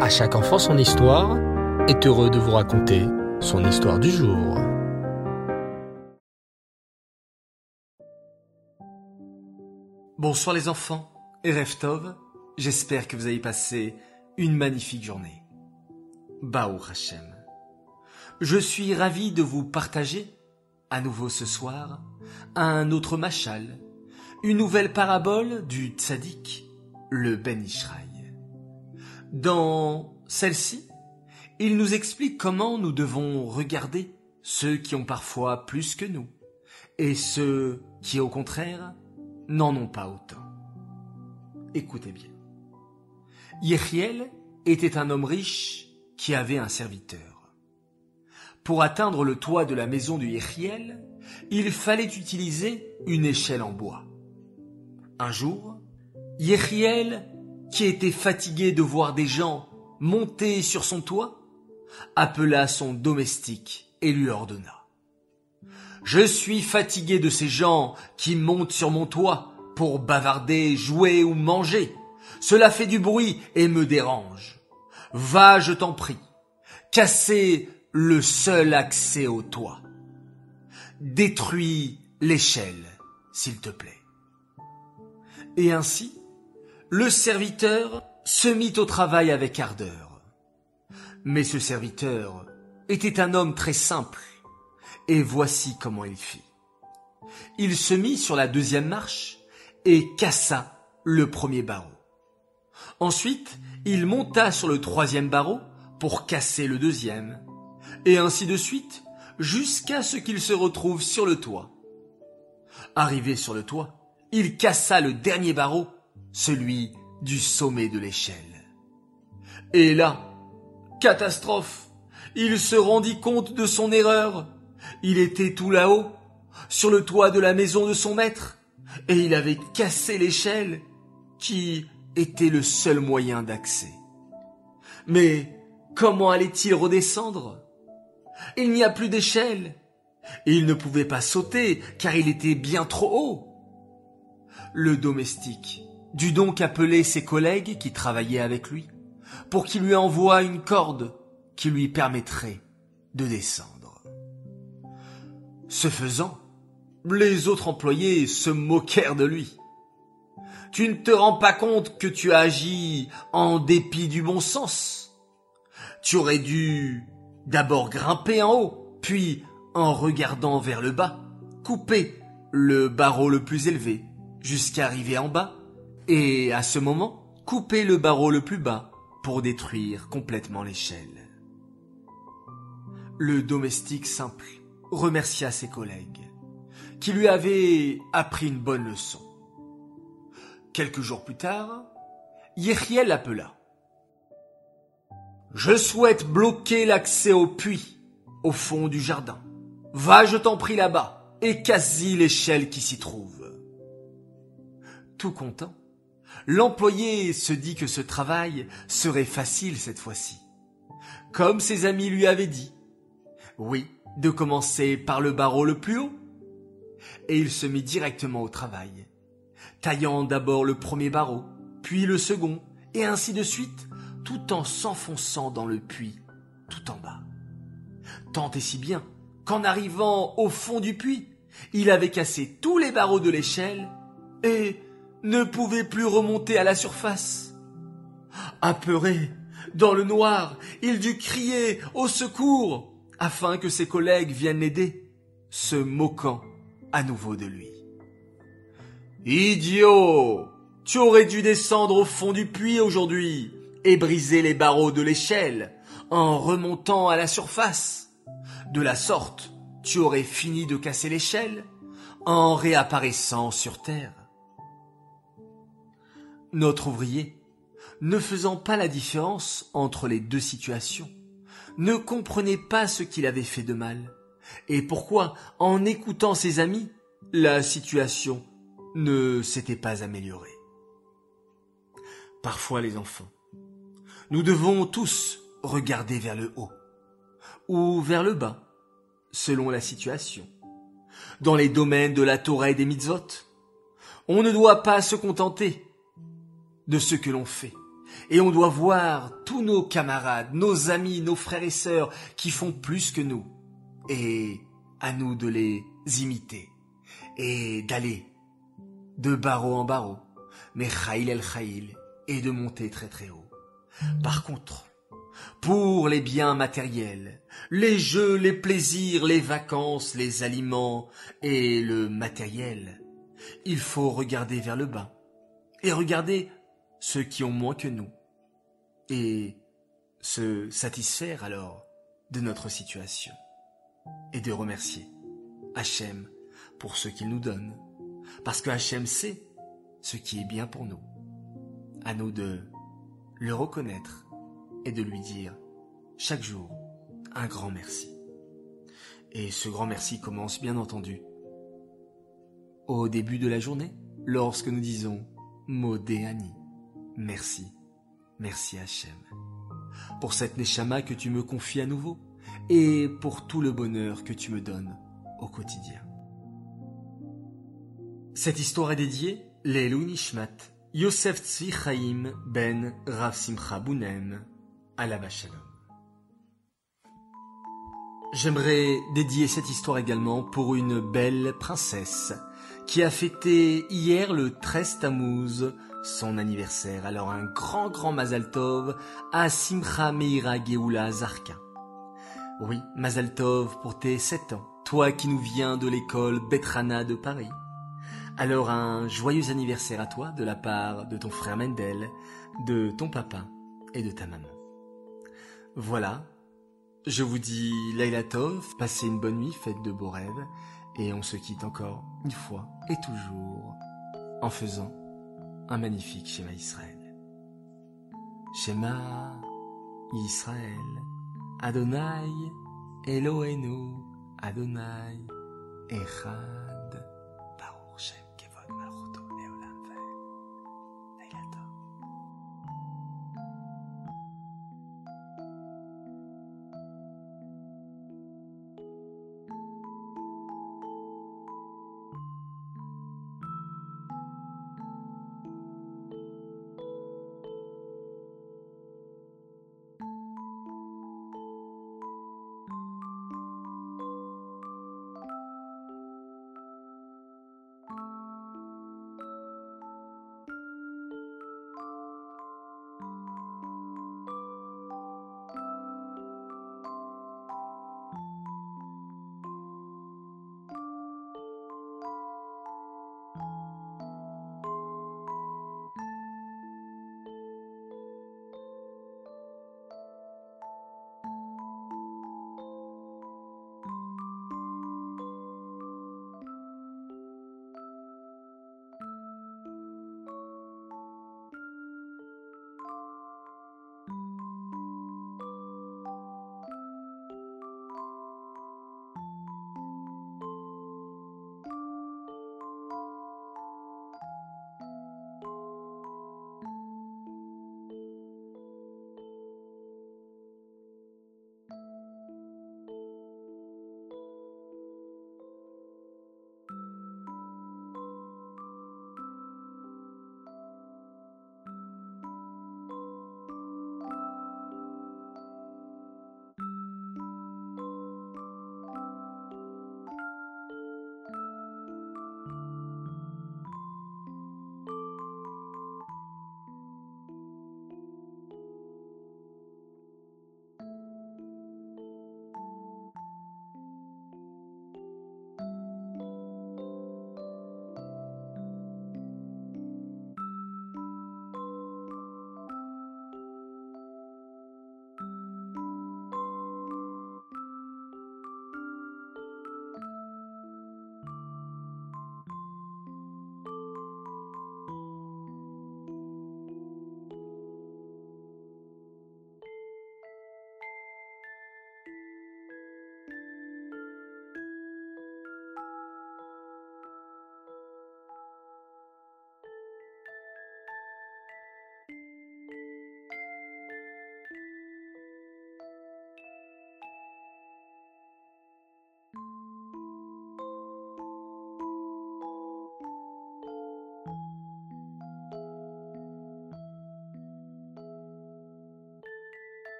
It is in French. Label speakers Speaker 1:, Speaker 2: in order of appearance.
Speaker 1: À chaque enfant son histoire est heureux de vous raconter son histoire du jour.
Speaker 2: Bonsoir les enfants et Reftov, j'espère que vous avez passé une magnifique journée. Baou Hashem. Je suis ravi de vous partager, à nouveau ce soir, un autre machal, une nouvelle parabole du tzaddik, le Ben Ishraï. Dans celle-ci, il nous explique comment nous devons regarder ceux qui ont parfois plus que nous et ceux qui, au contraire, n'en ont pas autant. Écoutez bien. Yechiel était un homme riche qui avait un serviteur. Pour atteindre le toit de la maison de Yechiel, il fallait utiliser une échelle en bois. Un jour, Yechiel, qui était fatigué de voir des gens monter sur son toit, appela son domestique et lui ordonna. Je suis fatigué de ces gens qui montent sur mon toit pour bavarder, jouer ou manger. Cela fait du bruit et me dérange. Va, je t'en prie, casser le seul accès au toit. Détruis l'échelle, s'il te plaît. Et ainsi, le serviteur se mit au travail avec ardeur. Mais ce serviteur était un homme très simple, et voici comment il fit. Il se mit sur la deuxième marche et cassa le premier barreau. Ensuite, il monta sur le troisième barreau pour casser le deuxième, et ainsi de suite, jusqu'à ce qu'il se retrouve sur le toit. Arrivé sur le toit, il cassa le dernier barreau, celui du sommet de l'échelle. Et là, catastrophe, il se rendit compte de son erreur. Il était tout là-haut, sur le toit de la maison de son maître, et il avait cassé l'échelle, qui était le seul moyen d'accès. Mais comment allait-il redescendre? Il n'y a plus d'échelle. Il ne pouvait pas sauter, car il était bien trop haut. Le domestique dut donc appeler ses collègues qui travaillaient avec lui, pour qu'il lui envoie une corde qui lui permettrait de descendre. Ce faisant, les autres employés se moquèrent de lui. Tu ne te rends pas compte que tu as agi en dépit du bon sens. Tu aurais dû d'abord grimper en haut, puis, en regardant vers le bas, couper le barreau le plus élevé jusqu'à arriver en bas, et à ce moment, couper le barreau le plus bas pour détruire complètement l'échelle. Le domestique simple remercia ses collègues qui lui avait appris une bonne leçon. Quelques jours plus tard, Yechiel l'appela. Je souhaite bloquer l'accès au puits, au fond du jardin. Va, je t'en prie là-bas, et casse-y l'échelle qui s'y trouve. Tout content, l'employé se dit que ce travail serait facile cette fois-ci. Comme ses amis lui avaient dit. Oui, de commencer par le barreau le plus haut, et il se mit directement au travail, taillant d'abord le premier barreau, puis le second, et ainsi de suite, tout en s'enfonçant dans le puits, tout en bas. Tant et si bien qu'en arrivant au fond du puits, il avait cassé tous les barreaux de l'échelle et ne pouvait plus remonter à la surface. Apeuré, dans le noir, il dut crier au secours afin que ses collègues viennent l'aider, se moquant à nouveau de lui. Idiot Tu aurais dû descendre au fond du puits aujourd'hui et briser les barreaux de l'échelle en remontant à la surface. De la sorte, tu aurais fini de casser l'échelle en réapparaissant sur terre. Notre ouvrier, ne faisant pas la différence entre les deux situations, ne comprenait pas ce qu'il avait fait de mal et pourquoi, en écoutant ses amis, la situation ne s'était pas améliorée. Parfois, les enfants, nous devons tous regarder vers le haut ou vers le bas, selon la situation. Dans les domaines de la Torah et des mitzvot, on ne doit pas se contenter de ce que l'on fait, Et on doit voir tous nos camarades, nos amis, nos frères et sœurs qui font plus que nous. Et à nous de les imiter. Et d'aller de barreau en barreau, mais Khaïl el Khaïl, et de monter très très haut. Par contre, pour les biens matériels, les jeux, les plaisirs, les vacances, les aliments et le matériel, il faut regarder vers le bas et regarder ceux qui ont moins que nous et se satisfaire alors de notre situation et de remercier Hachem pour ce qu'il nous donne parce que Hachem sait ce qui est bien pour nous. À nous de le reconnaître et de lui dire chaque jour un grand merci. Et ce grand merci commence bien entendu au début de la journée, lorsque nous disons Modéani, merci, merci Hachem, pour cette Neshama que tu me confies à nouveau et pour tout le bonheur que tu me donnes au quotidien. Cette histoire est dédiée Lelou Nishmat, Yosef Tzvi Chaim ben Rav Simcha Bounem, la Shalom. J'aimerais dédier cette histoire également pour une belle princesse qui a fêté hier le 13 Tammuz son anniversaire. Alors un grand grand Mazal Tov à Simcha Meira Geoula Zarka. Oui, Mazal Tov pour tes 7 ans, toi qui nous viens de l'école Betrana de Paris. Alors un joyeux anniversaire à toi de la part de ton frère Mendel, de ton papa et de ta maman. Voilà, je vous dis Laila Tov, passez une bonne nuit, faites de beaux rêves, et on se quitte encore une fois et toujours en faisant un magnifique schéma Israël. Schéma Israël, Adonai, Elohenu, Adonai, Echad, Baruch